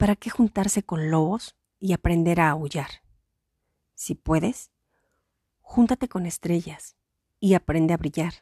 ¿para qué juntarse con lobos y aprender a aullar? Si puedes, júntate con estrellas y aprende a brillar.